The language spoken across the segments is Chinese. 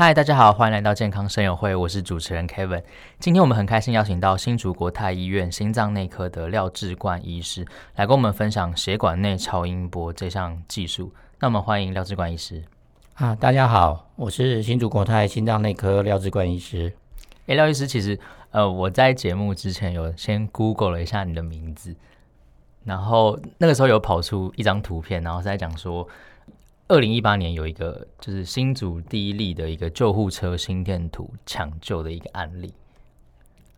嗨，大家好，欢迎来到健康生友会，我是主持人 Kevin。今天我们很开心邀请到新竹国泰医院心脏内科的廖志冠医师来跟我们分享血管内超音波这项技术。那我们欢迎廖志冠医师。啊，大家好，我是新竹国泰心脏内科廖志冠医师。诶，廖医师，其实呃，我在节目之前有先 Google 了一下你的名字，然后那个时候有跑出一张图片，然后是在讲说。二零一八年有一个就是新竹第一例的一个救护车心电图抢救的一个案例，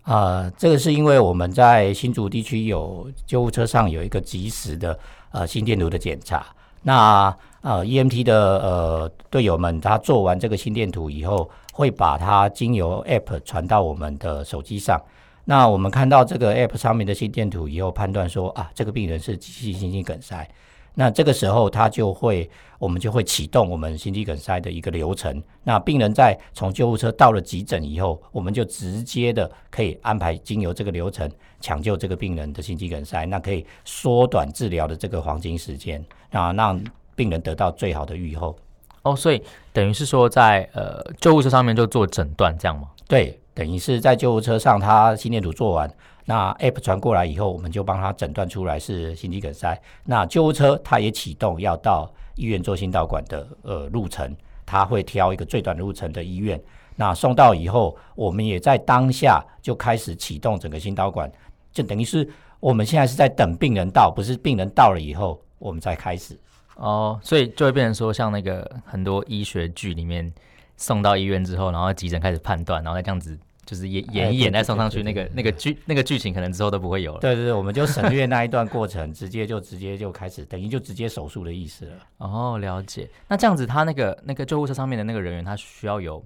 啊、这个是因为我们在新竹地区有救护车上有一个及时的呃心电图的检查，那呃 EMT 的呃队友们他做完这个心电图以后，会把它经由 App 传到我们的手机上，那我们看到这个 App 上面的心电图以后，判断说啊这个病人是急性心肌梗塞。那这个时候，他就会，我们就会启动我们心肌梗塞的一个流程。那病人在从救护车到了急诊以后，我们就直接的可以安排经由这个流程抢救这个病人的心肌梗塞，那可以缩短治疗的这个黄金时间，啊，让病人得到最好的预后。哦，所以等于是说在呃救护车上面就做诊断这样吗？对，等于是在救护车上，他心电图做完。那 App 传过来以后，我们就帮他诊断出来是心肌梗塞。那救护车他也启动要到医院做心导管的呃路程，他会挑一个最短路程的医院。那送到以后，我们也在当下就开始启动整个心导管，就等于是我们现在是在等病人到，不是病人到了以后我们再开始。哦，所以就会变成说，像那个很多医学剧里面送到医院之后，然后急诊开始判断，然后再这样子。就是演演一演再送上去，那个那个剧那个剧情可能之后都不会有了。对对对，我们就省略那一段过程，直接就直接就开始，等于就直接手术的意思了。哦，了解。那这样子，他那个那个救护车上面的那个人员，他需要有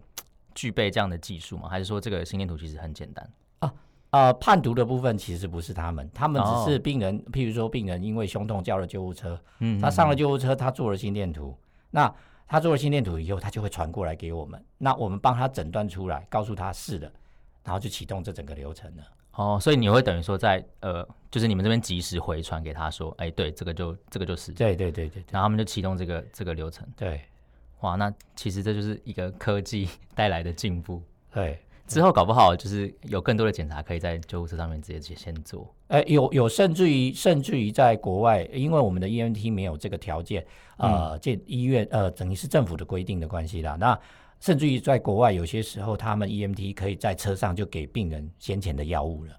具备这样的技术吗？还是说这个心电图其实很简单？啊呃，判读的部分其实不是他们，他们只是病人。哦、譬如说，病人因为胸痛叫了救护车，嗯，他上了救护车，他做了心电图。那他做了心电图以后，他就会传过来给我们，那我们帮他诊断出来，告诉他是的。然后就启动这整个流程了。哦，所以你会等于说在呃，就是你们这边及时回传给他说，哎，对，这个就这个就是。对对对对。然后他们就启动这个这个流程。对。哇，那其实这就是一个科技 带来的进步。对。之后搞不好就是有更多的检查可以在救护车上面直接先做。哎，有有甚至于甚至于在国外，因为我们的 EMT 没有这个条件，呃，这、嗯、医院呃等于是政府的规定的关系啦。那甚至于在国外，有些时候他们 EMT 可以在车上就给病人先前的药物了。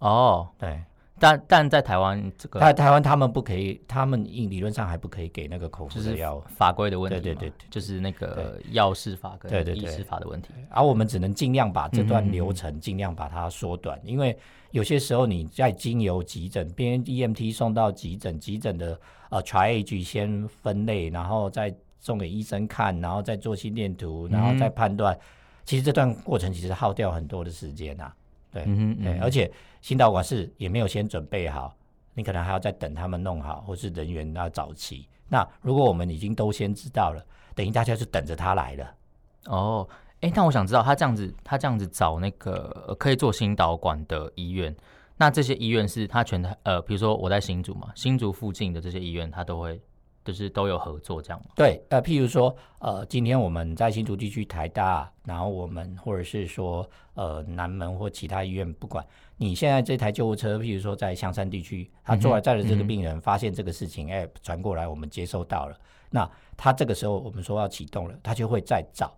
哦，对，但但在台湾这个，在台湾他们不可以，他们理论上还不可以给那个口服的药物，法规的问题。对对对，就是那个药事法跟医师法的问题。而我们只能尽量把这段流程尽量把它缩短，因为有些时候你在经由急诊，边 EMT 送到急诊，急诊的呃 triage 先分类，然后再。送给医生看，然后再做心电图，然后再判断。嗯、其实这段过程其实耗掉很多的时间呐、啊。对，嗯嗯对，而且心导管是也没有先准备好，你可能还要再等他们弄好，或是人员要早齐。那如果我们已经都先知道了，等于大家就等着他来了。哦，哎，那我想知道他这样子，他这样子找那个可以做心导管的医院，那这些医院是他全台呃，比如说我在新竹嘛，新竹附近的这些医院，他都会。就是都有合作这样吗？对，呃，譬如说，呃，今天我们在新竹地区台大，然后我们或者是说，呃，南门或其他医院，不管你现在这台救护车，譬如说在香山地区，他坐在载的这个病人、嗯、发现这个事情，哎、嗯，传过来，我们接收到了，那他这个时候我们说要启动了，他就会再找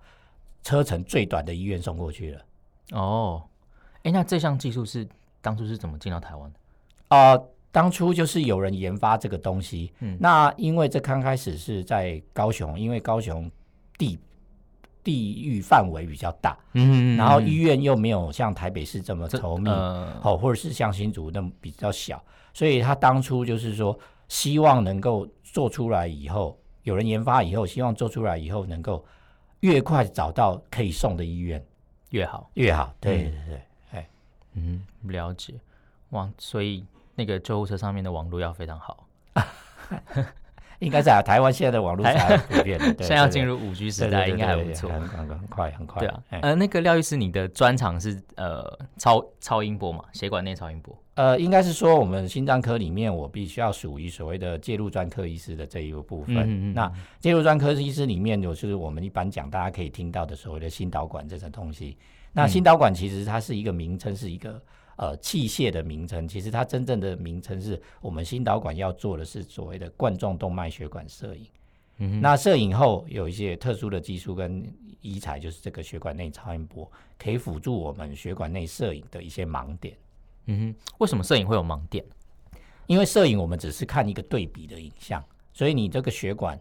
车程最短的医院送过去了。哦，哎，那这项技术是当初是怎么进到台湾的？啊、呃。当初就是有人研发这个东西，嗯，那因为这刚开始是在高雄，因为高雄地地域范围比较大，嗯，然后医院又没有像台北市这么稠密，呃，哦，或者是像新竹那么比较小，所以他当初就是说，希望能够做出来以后，有人研发以后，希望做出来以后能够越快找到可以送的医院。越好，越好，对对对，哎，嗯，了解，哇，所以。那个救护车上面的网络要非常好，应该在台湾现在的网络才 普遍的，对对对，现在要进入五 G 时代，应该还不错，很很很快很快。对啊，呃，那个廖医师，你的专长是呃超超音波嘛，血管内超音波。呃，应该是说我们心脏科里面，我必须要属于所谓的介入专科医师的这一个部分。嗯嗯嗯，那介入专科医师里面，有就是我们一般讲大家可以听到的所谓的心导管这种东西。那心导管其实它是一个名称，是一个。呃，器械的名称，其实它真正的名称是我们心导管要做的是所谓的冠状动脉血管摄影。嗯哼，那摄影后有一些特殊的技术跟医材，就是这个血管内超音波，可以辅助我们血管内摄影的一些盲点。嗯哼，为什么摄影会有盲点？因为摄影我们只是看一个对比的影像，所以你这个血管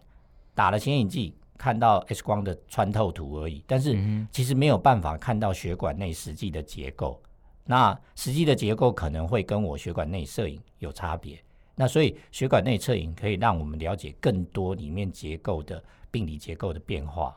打了显影剂，看到 X 光的穿透图而已，但是其实没有办法看到血管内实际的结构。那实际的结构可能会跟我血管内摄影有差别，那所以血管内摄影可以让我们了解更多里面结构的病理结构的变化。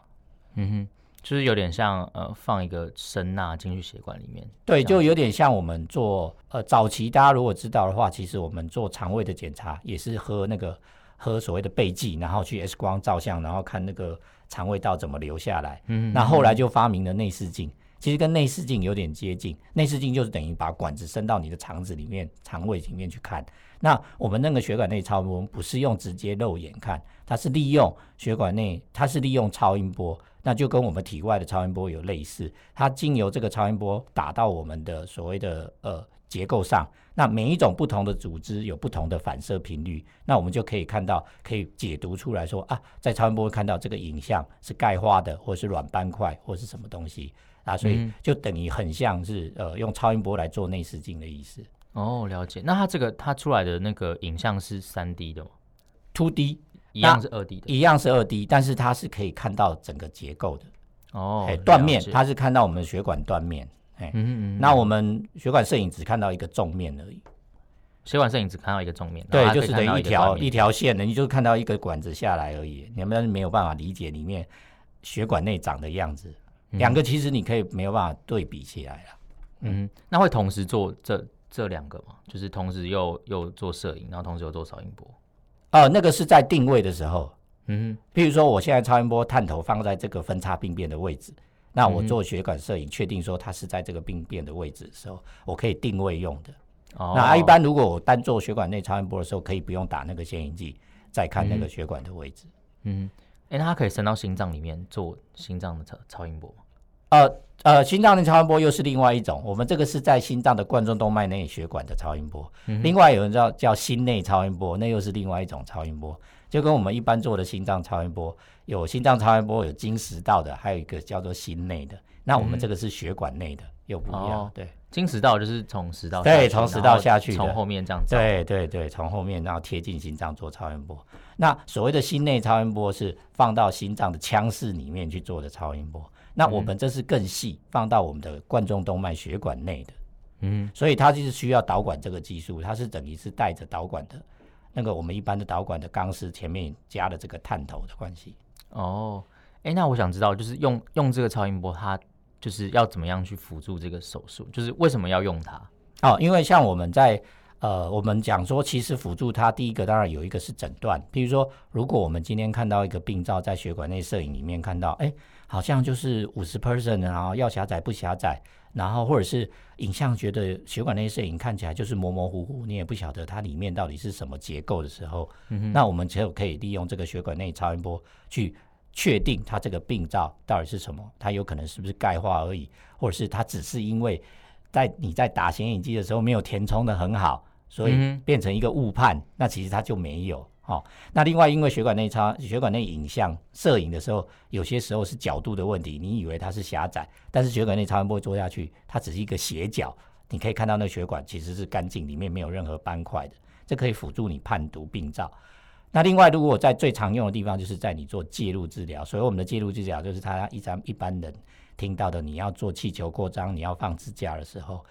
嗯哼，就是有点像呃放一个声呐进去血管里面。对，就有点像我们做呃早期大家如果知道的话，其实我们做肠胃的检查也是喝那个喝所谓的钡剂，然后去 X 光照相，然后看那个肠胃道怎么流下来。嗯哼，那后来就发明了内视镜。其实跟内视镜有点接近，内视镜就是等于把管子伸到你的肠子里面、肠胃里面去看。那我们那个血管内超音波不是用直接肉眼看，它是利用血管内，它是利用超音波，那就跟我们体外的超音波有类似。它经由这个超音波打到我们的所谓的呃结构上，那每一种不同的组织有不同的反射频率，那我们就可以看到，可以解读出来说啊，在超音波会看到这个影像是钙化的，或是软斑块，或是什么东西。啊，所以就等于很像是呃用超音波来做内视镜的意思。哦，了解。那它这个它出来的那个影像是三 D 的吗？Two D 一样是二 D 的，一样是二 D，但是它是可以看到整个结构的。哦，断面它是看到我们的血管断面。哎，嗯嗯。那我们血管摄影只看到一个纵面而已。血管摄影只看到一个纵面，对，就是等于一条一条线的，你就看到一个管子下来而已，你们没有办法理解里面血管内长的样子。两个其实你可以没有办法对比起来了，嗯，那会同时做这这两个吗？就是同时又又做摄影，然后同时又做超音波？哦，那个是在定位的时候，嗯哼，譬如说我现在超音波探头放在这个分叉病变的位置，那我做血管摄影确定说它是在这个病变的位置的时候，我可以定位用的。哦，那一般如果我单做血管内超音波的时候，可以不用打那个显影剂，再看那个血管的位置。嗯，哎、欸，那它可以伸到心脏里面做心脏的超超音波吗？呃呃，心脏的超音波又是另外一种，我们这个是在心脏的冠状动脉内血管的超音波。嗯、另外有人叫叫心内超音波，那又是另外一种超音波，就跟我们一般做的心脏超音波，有心脏超音波，有经食道的，还有一个叫做心内的。那我们这个是血管内的，嗯、又不一样。哦、对，经食道就是从食道对，从食道下去，从后面这样子。对对对，从后面然后贴近心脏做超音波。那所谓的心内超音波是放到心脏的腔室里面去做的超音波。那我们这是更细，放到我们的冠状动脉血管内的，嗯，所以它就是需要导管这个技术，它是等于是带着导管的，那个我们一般的导管的钢丝前面加了这个探头的关系。哦，哎、欸，那我想知道，就是用用这个超音波，它就是要怎么样去辅助这个手术？就是为什么要用它？哦，因为像我们在呃，我们讲说，其实辅助它第一个当然有一个是诊断，譬如说，如果我们今天看到一个病灶在血管内摄影里面看到，哎、欸。好像就是五十 percent，然后要狭窄不狭窄，然后或者是影像觉得血管内摄影看起来就是模模糊糊，你也不晓得它里面到底是什么结构的时候，那我们只有可以利用这个血管内超音波去确定它这个病灶到底是什么，它有可能是不是钙化而已，或者是它只是因为在你在打显影剂的时候没有填充的很好，所以变成一个误判，嗯、那其实它就没有。好、那另外，因为血管内超血管内影像摄影的时候，有些时候是角度的问题，你以为它是狭窄，但是血管内超音波做下去，它只是一个斜角，你可以看到那血管其实是干净，里面没有任何斑块的，这可以辅助你判读病灶。那另外，如果在最常用的地方，就是在你做介入治疗，所以我们的介入治疗就是他一般一般人听到的，你要做气球扩张，你要放支架的时候。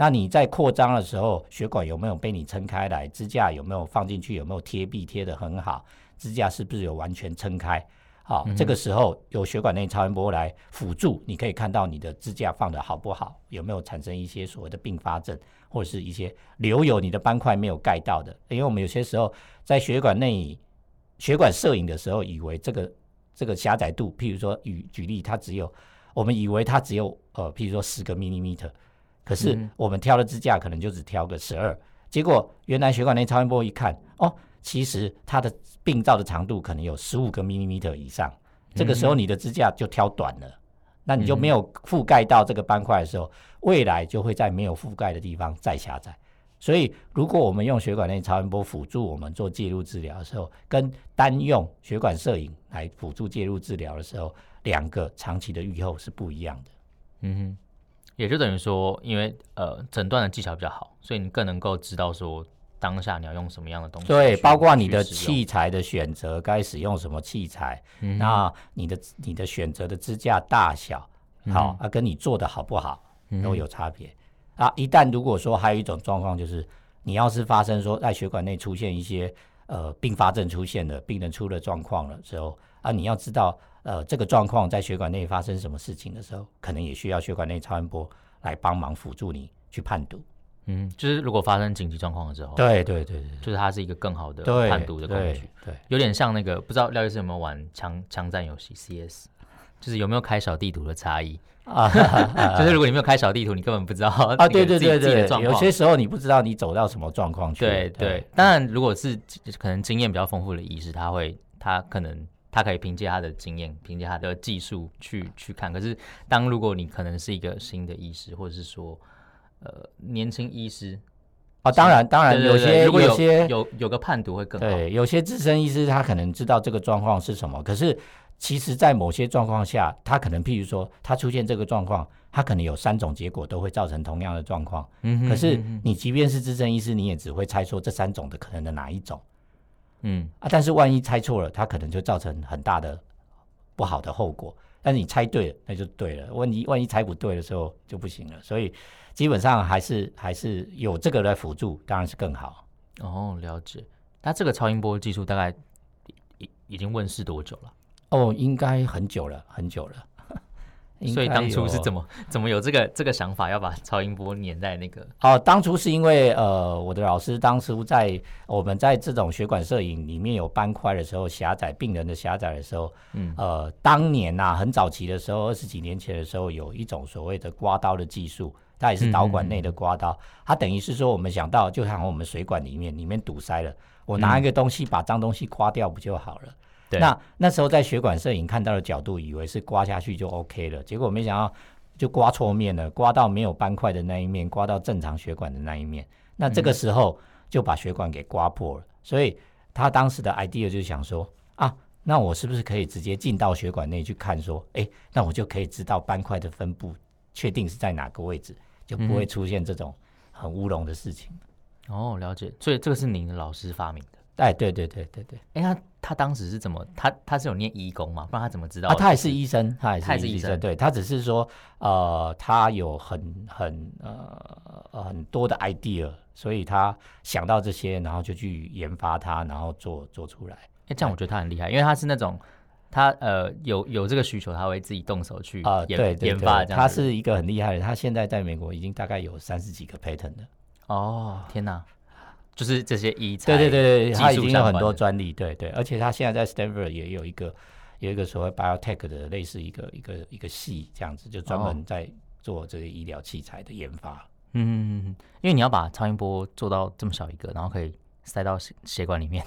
那你在扩张的时候，血管有没有被你撑开来？支架有没有放进去？有没有贴壁贴的很好？支架是不是有完全撑开？好，嗯、这个时候有血管内超音波来辅助，你可以看到你的支架放的好不好，有没有产生一些所谓的并发症，或者是一些留有你的斑块没有盖到的？因为我们有些时候在血管内血管摄影的时候，以为这个这个狭窄度，譬如说举举例，它只有我们以为它只有呃，譬如说十个 millimeter，可是我们挑的支架可能就只挑个十二，结果原来血管内超音波一看，哦，其实它的病灶的长度可能有十五个 millimeter 以上，这个时候你的支架就挑短了，那你就没有覆盖到这个斑块的时候，未来就会在没有覆盖的地方再狭窄。所以，如果我们用血管内超音波辅助我们做介入治疗的时候，跟单用血管摄影来辅助介入治疗的时候，两个长期的预后是不一样的。嗯哼，也就等于说，因为呃诊断的技巧比较好，所以你更能够知道说当下你要用什么样的东西。对，包括你的器材的选择，该使用什么器材，嗯、那你的你的选择的支架大小，好、嗯、啊，跟你做的好不好都有差别。啊，一旦如果说还有一种状况，就是你要是发生说在血管内出现一些呃并发症出现了，病人出了状况了之后，啊，你要知道呃这个状况在血管内发生什么事情的时候，可能也需要血管内超音波来帮忙辅助你去判读。嗯，就是如果发生紧急状况的时候，对对对对，就是它是一个更好的判读的工具。对，对，有点像那个不知道廖医师有没有玩枪枪战游戏 CS，就是有没有开小地图的差异。啊，就是如果你没有开小地图，你根本不知道啊。对对对对，有些时候你不知道你走到什么状况去。对对，当然，如果是可能经验比较丰富的医师，他会他可能他可以凭借他的经验，凭借他的技术去去看。可是，当如果你可能是一个新的医师，或者是说呃年轻医师哦，当然当然有些如果有些有有个判读会更好。对，有些资深医师他可能知道这个状况是什么，可是。其实，在某些状况下，他可能，譬如说，他出现这个状况，他可能有三种结果都会造成同样的状况。嗯哼。可是，你即便是资深医师，你也只会猜出这三种的可能的哪一种。嗯。啊，但是万一猜错了，它可能就造成很大的不好的后果。但是你猜对了，那就对了。万一万一猜不对的时候就不行了。所以，基本上还是还是有这个来辅助，当然是更好。哦，了解。那这个超音波技术大概已已经问世多久了？哦，应该很久了，很久了。所以当初是怎么怎么有这个这个想法，要把超音波粘在那个？哦，当初是因为呃，我的老师当初在我们在这种血管摄影里面有斑块的时候，狭窄病人的狭窄的时候，嗯，呃，当年呐、啊，很早期的时候，二十几年前的时候，有一种所谓的刮刀的技术，它也是导管内的刮刀，嗯嗯嗯，它等于是说我们想到，就像我们水管里面里面堵塞了，我拿一个东西把脏东西刮掉不就好了？对那那时候在血管摄影看到的角度，以为是刮下去就 OK 了，结果没想到就刮错面了，刮到没有斑块的那一面，刮到正常血管的那一面。那这个时候就把血管给刮破了。嗯、所以他当时的 idea 就想说啊，那我是不是可以直接进到血管内去看？说，哎，那我就可以知道斑块的分布，确定是在哪个位置，就不会出现这种很乌龙的事情。哦，了解。所以这个是您的老师发明的。哎，对对对对对，哎，他他当时是怎么？他他是有念医工吗？不然他怎么知道？啊，他也是医生，他也是医生。对，他只是说，呃，他有很很呃很多的 idea，所以他想到这些，然后就去研发它，然后做做出来。哎，这样我觉得他很厉害，因为他是那种他呃有有这个需求，他会自己动手去啊，对对对，研发。他是一个很厉害的，他现在在美国已经大概有三十几个 patent 了。哦，天哪！就是这些医材，对对对对，他已经有很多专利，对对，而且他现在在 Stanford 也有一个有一个所谓 biotech 的类似一个一个一个系这样子，就专门在做这个医疗器材的研发。嗯，因为你要把超音波做到这么小一个，然后可以塞到血血管里面。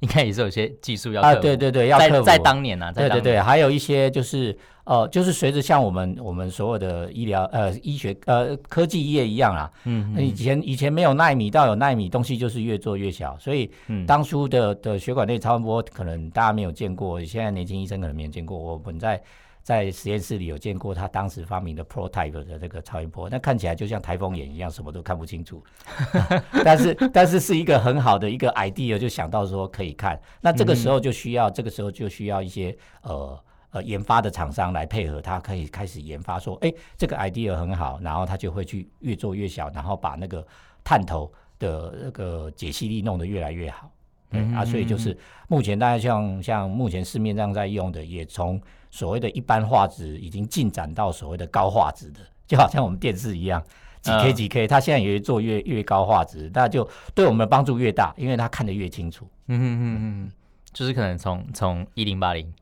应该也是有些技术要啊，对对对，要克服。在当年呢、啊，对对对，还有一些就是呃，就是随着像我们我们所有的医疗呃医学呃科技业一样啊，嗯，以前以前没有奈米，到有奈米，东西就是越做越小，所以当初的的血管内超声波可能大家没有见过，现在年轻医生可能没有见过，我们在。在实验室里有见过他当时发明的 prototype 的那个超音波，那看起来就像台风眼一样，什么都看不清楚。但是，但是是一个很好的一个 idea，就想到说可以看。那这个时候就需要，这个时候就需要一些呃呃研发的厂商来配合，他可以开始研发说，哎，这个 idea 很好，然后他就会去越做越小，然后把那个探头的那个解析力弄得越来越好。嗯啊，所以就是目前大家像像目前市面上在用的，也从所谓的一般画质已经进展到所谓的高画质的，就好像我们电视一样，几 K 几 K，它现在也做越越高画质，那就对我们的帮助越大，因为它看得越清楚。嗯嗯嗯嗯，就是可能从从一零八零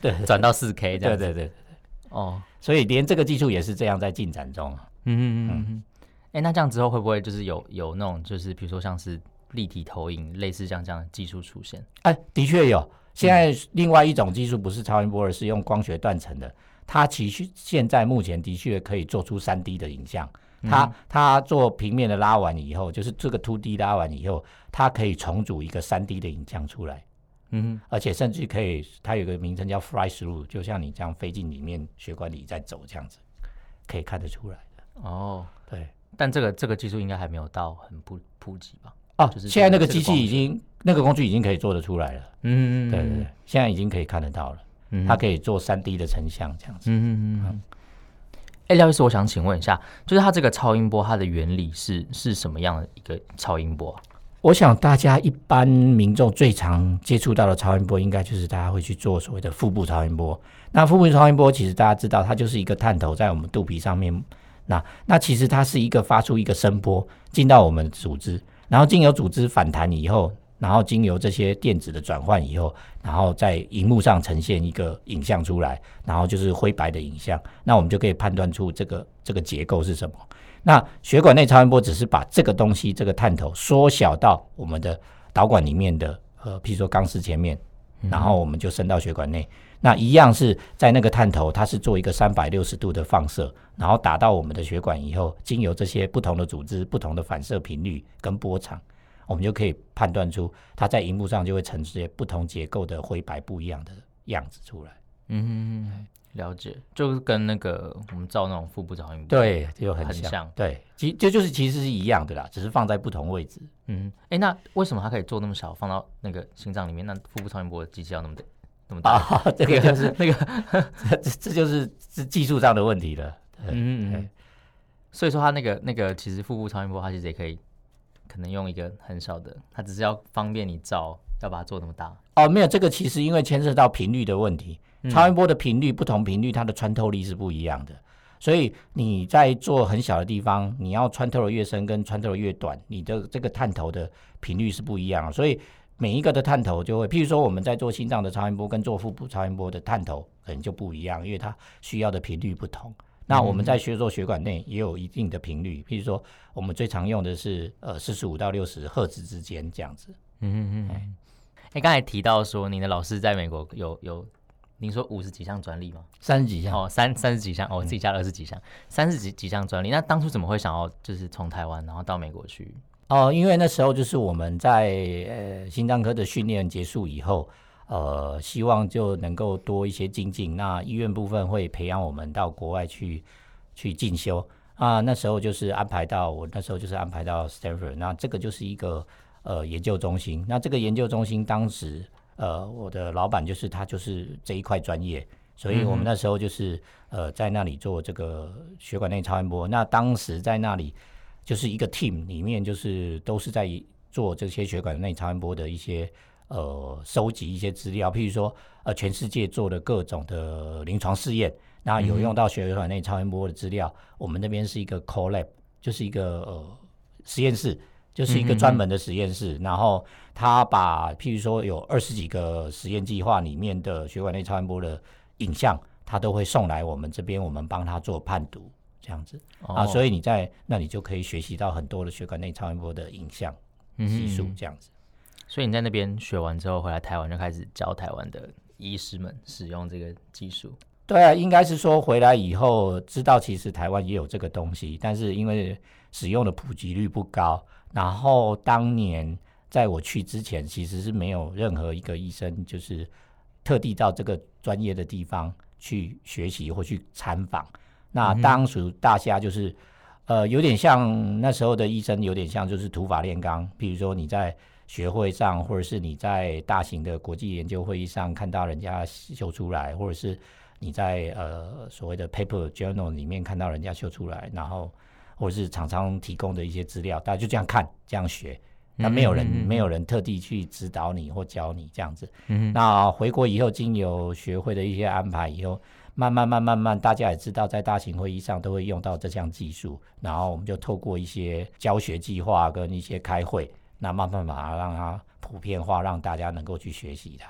对转到四 K 这样子。对对对对。哦，所以连这个技术也是这样在进展中。嗯嗯嗯嗯。哎、欸，那这样之后会不会就是有有那种就是比如说像是立体投影类似像这样的技术出现？哎、欸，的确有。现在另外一种技术不是超音波，而是用光学断层的。它其实现在目前的确可以做出三 D 的影像。它它做平面的拉完以后，就是这个 two D 拉完以后，它可以重组一个三 D 的影像出来。嗯，而且甚至可以，它有个名称叫 fly through，就像你这样飞进里面血管里在走这样子，可以看得出来的。哦，对。但这个这个技术应该还没有到很普普及吧？哦，就是现在那个机器已经那个工具已经可以做得出来了。嗯，对对对，现在已经可以看得到了。嗯，它可以做三 D 的成像这样子。嗯嗯嗯。哎，廖医师，我想请问一下，就是它这个超音波，它的原理是是什么样的一个超音波？我想大家一般民众最常接触到的超音波，应该就是大家会去做所谓的腹部超音波。那腹部超音波其实大家知道，它就是一个探头在我们肚皮上面。那那其实它是一个发出一个声波进到我们的组织，然后经由组织反弹以后，然后经由这些电子的转换以后，然后在荧幕上呈现一个影像出来，然后就是灰白的影像。那我们就可以判断出这个这个结构是什么。那血管内超音波只是把这个东西，这个探头缩小到我们的导管里面的，呃，譬如说钢丝前面，然后我们就伸到血管内。那一样是在那个探头，它是做一个三百六十度的放射，然后打到我们的血管以后，经由这些不同的组织、不同的反射频率跟波长，我们就可以判断出它在荧幕上就会呈现不同结构的灰白不一样的样子出来。嗯。了解，就是跟那个我们照那种腹部超音波，对，就很像。对，其这就是其实是一样的啦，只是放在不同位置。嗯，哎、欸，那为什么它可以做那么小，放到那个心脏里面？那腹部超音波的机器要那么大，那么大？啊，这个就是那个，这这就是是技术上的问题了。嗯嗯。所以说，它那个那个其实腹部超音波，它其实也可以，可能用一个很小的，它只是要方便你照，要把它做那么大。哦，没有，这个其实因为牵涉到频率的问题。超音波的频率不同，频率它的穿透力是不一样的，所以你在做很小的地方，你要穿透的越深跟穿透的越短，你的这个探头的频率是不一样的。所以每一个的探头就会，譬如说我们在做心脏的超音波跟做腹部超音波的探头可能就不一样，因为它需要的频率不同。那我们在学做血管内也有一定的频率，譬如说我们最常用的是呃四十五到六十赫兹之间这样子。嗯嗯嗯。哎，刚才提到说你的老师在美国有有。您说五十几项专利吗？三十几项哦，三三十几项哦，我自己加了二十几项，三十几几项专利。那当初怎么会想要就是从台湾然后到美国去？哦，因为那时候就是我们在呃心脏科的训练结束以后，呃，希望就能够多一些精进。那医院部分会培养我们到国外去去进修啊。那时候就是安排到我那时候就是安排到 Stanford，那这个就是一个呃研究中心。那这个研究中心当时。呃，我的老板就是他，就是这一块专业，所以我们那时候就是呃在那里做这个血管内超音波。那当时在那里就是一个 team 里面，就是都是在做这些血管内超音波的一些呃收集一些资料，譬如说呃全世界做的各种的临床试验，那有用到血管内超音波的资料，我们那边是一个 core lab，就是一个呃实验室。就是一个专门的实验室，嗯、然后他把譬如说有二十几个实验计划里面的血管内超音波的影像，他都会送来我们这边，我们帮他做判读，这样子、哦、啊，所以你在那里就可以学习到很多的血管内超音波的影像技术，这样子、嗯。所以你在那边学完之后回来台湾就开始教台湾的医师们使用这个技术。对啊，应该是说回来以后知道其实台湾也有这个东西，但是因为使用的普及率不高。然后当年在我去之前，其实是没有任何一个医生就是特地到这个专业的地方去学习或去参访。那当时大家就是呃有点像那时候的医生，有点像就是土法炼钢。比如说你在学会上，或者是你在大型的国际研究会议上看到人家秀出来，或者是你在呃所谓的 paper journal 里面看到人家秀出来，然后。或者是厂商提供的一些资料，大家就这样看，这样学。那没有人，嗯嗯嗯没有人特地去指导你或教你这样子。嗯嗯那回国以后，经由学会的一些安排以后，慢慢、慢、慢慢，大家也知道，在大型会议上都会用到这项技术。然后我们就透过一些教学计划跟一些开会，那慢慢把它让它普遍化，让大家能够去学习它。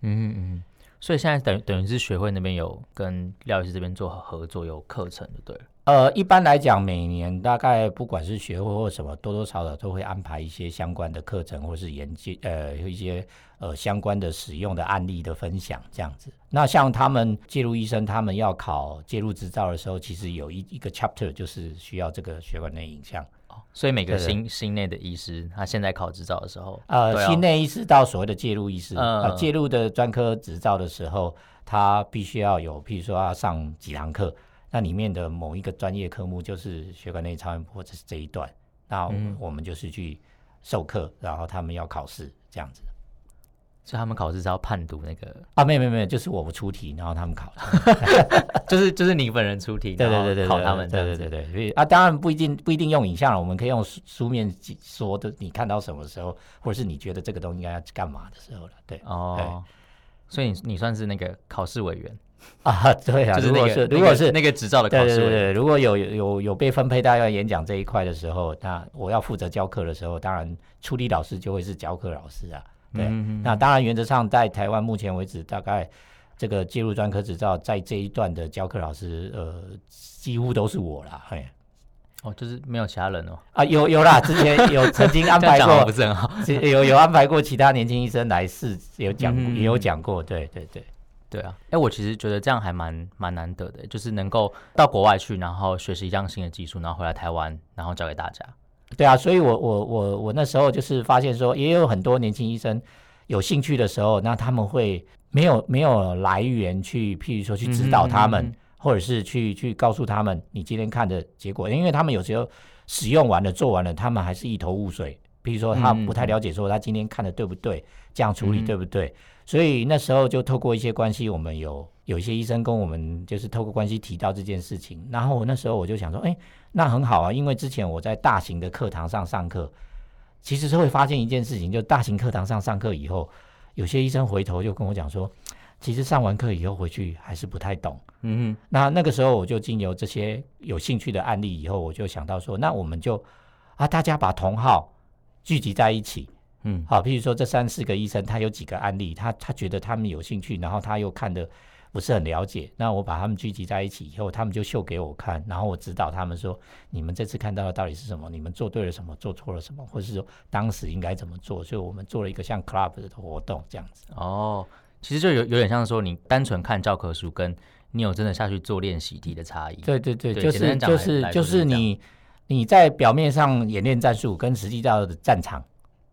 嗯嗯嗯。所以现在等等于是学会那边有跟廖医师这边做合作，有课程的，对。呃，一般来讲，每年大概不管是学会或什么，多多少少都会安排一些相关的课程，或是研究，呃，一些呃相关的使用的案例的分享这样子。那像他们介入医生，他们要考介入执照的时候，其实有一一个 chapter 就是需要这个血管内影像。哦，所以每个心心内的医师，他现在考执照的时候，呃，心内医师到所谓的介入医师，呃，介入的专科执照的时候，他必须要有，譬如说要上几堂课。那里面的某一个专业科目就是血管内超音波，这是这一段。那我们就是去授课，然后他们要考试这样子。所以他们考试是要判读那个啊？没有没有没有，就是我们出题，然后他们考。就是就是你本人出题，对对对对，考他们。对对对对，所以啊，当然不一定不一定用影像了，我们可以用书面说的，你看到什么时候，或者是你觉得这个东西应该要干嘛的时候了。对哦，所以你你算是那个考试委员。啊，对啊，就是那个，如果是如果是那个执照的考试，对对对，如果有有有被分配到要演讲这一块的时候，那我要负责教课的时候，当然出题老师就会是教课老师啊。对，嗯、那当然原则上在台湾目前为止，大概这个介入专科执照在这一段的教课老师，呃，几乎都是我啦。嘿，哦，就是没有其他人哦。啊，有有啦，之前有 曾经安排过，不是很好，有有安排过其他年轻医生来试，有讲、嗯、也有讲过，对对对。对啊，哎，我其实觉得这样还蛮蛮难得的，就是能够到国外去，然后学习一项新的技术，然后回来台湾，然后教给大家。对啊，所以我我我我那时候就是发现说，也有很多年轻医生有兴趣的时候，那他们会没有没有来源去，譬如说去指导他们，嗯哼嗯哼，或者是去去告诉他们你今天看的结果，因为他们有时候使用完了做完了，他们还是一头雾水。比如说他不太了解，说他今天看的对不对，这样处理对不对？嗯所以那时候就透过一些关系，我们有有一些医生跟我们就是透过关系提到这件事情，然后那时候我就想说，哎，那很好啊，因为之前我在大型的课堂上上课，其实是会发现一件事情，就大型课堂上上课以后，有些医生回头就跟我讲说，其实上完课以后回去还是不太懂。嗯哼，那那个时候我就经由这些有兴趣的案例以后，我就想到说，那我们就啊，大家把同号聚集在一起。嗯，好，譬如说这三四个医生，他有几个案例，他他觉得他们有兴趣，然后他又看得不是很了解，那我把他们聚集在一起以后，他们就秀给我看，然后我指导他们说，你们这次看到的到底是什么？你们做对了什么？做错了什么？或者是说当时应该怎么做？所以我们做了一个像 club 的活动这样子。哦，其实就有有点像说你单纯看教科书，跟你有真的下去做练习题的差异。对对对，对就是就是就是你你在表面上演练战术，跟实际到的战场。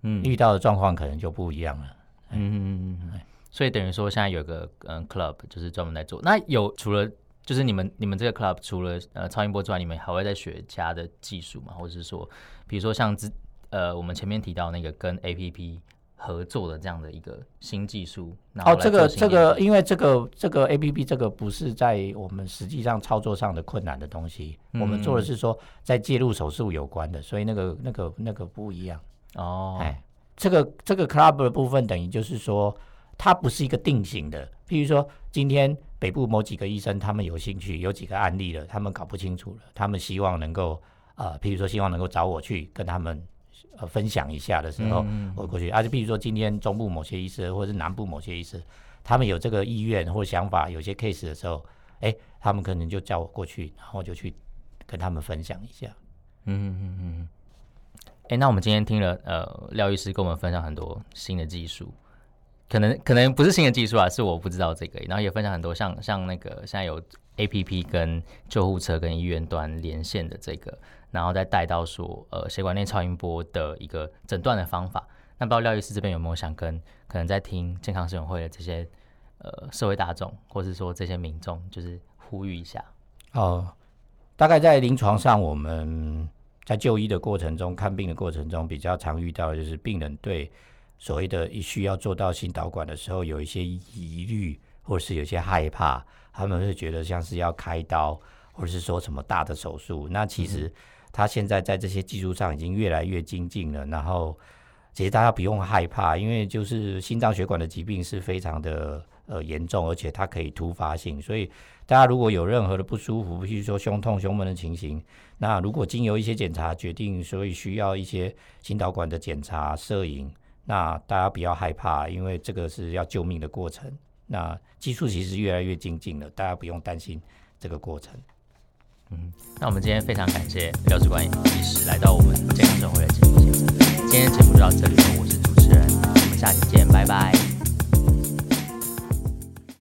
嗯，遇到的状况可能就不一样了。嗯嗯嗯嗯，所以等于说现在有个嗯 club 就是专门在做。那有除了就是你们你们这个 club 除了呃超音波之外，你们还会在学其他的技术吗？或者是说，比如说像之呃我们前面提到那个跟 APP 合作的这样的一个新技术？哦，这个这个因为这个这个 APP 这个不是在我们实际上操作上的困难的东西，嗯、我们做的是说在介入手术有关的，所以那个那个那个不一样。哦，哎，这个这个 club 的部分等于就是说，它不是一个定型的。譬如说，今天北部某几个医生他们有兴趣，有几个案例了，他们搞不清楚了，他们希望能够呃，譬如说希望能够找我去跟他们呃分享一下的时候，嗯、我过去。而且譬如说今天中部某些医师或者是南部某些医师，他们有这个意愿或想法，有些 case 的时候，哎，他们可能就叫我过去，然后就去跟他们分享一下。嗯嗯嗯。哎，那我们今天听了呃廖医师跟我们分享很多新的技术，可能可能不是新的技术啊，是我不知道这个。然后也分享很多像像那个现在有 APP 跟救护车跟医院端连线的这个，然后再带到说呃血管内超音波的一个诊断的方法。那不知道廖医师这边有没有想跟可能在听健康生活会的这些呃社会大众，或是说这些民众，就是呼吁一下？哦，大概在临床上我们。在就医的过程中，看病的过程中，比较常遇到就是病人对所谓的需要做到心导管的时候，有一些疑虑，或是有些害怕，他们会觉得像是要开刀，或者是说什么大的手术。那其实他现在在这些技术上已经越来越精进了。然后，其实大家不用害怕，因为就是心脏血管的疾病是非常的呃严重，而且它可以突发性，所以大家如果有任何的不舒服，比如说胸痛、胸闷的情形，那如果经由一些检查决定，所以需要一些心导管的检查、摄影，那大家不要害怕，因为这个是要救命的过程。那技术其实越来越精进了，大家不用担心这个过程。嗯，那我们今天非常感谢廖志冠医师来到我们健康生活的节目现场。今天节目就到这里，我是主持人，我们下期见，拜拜。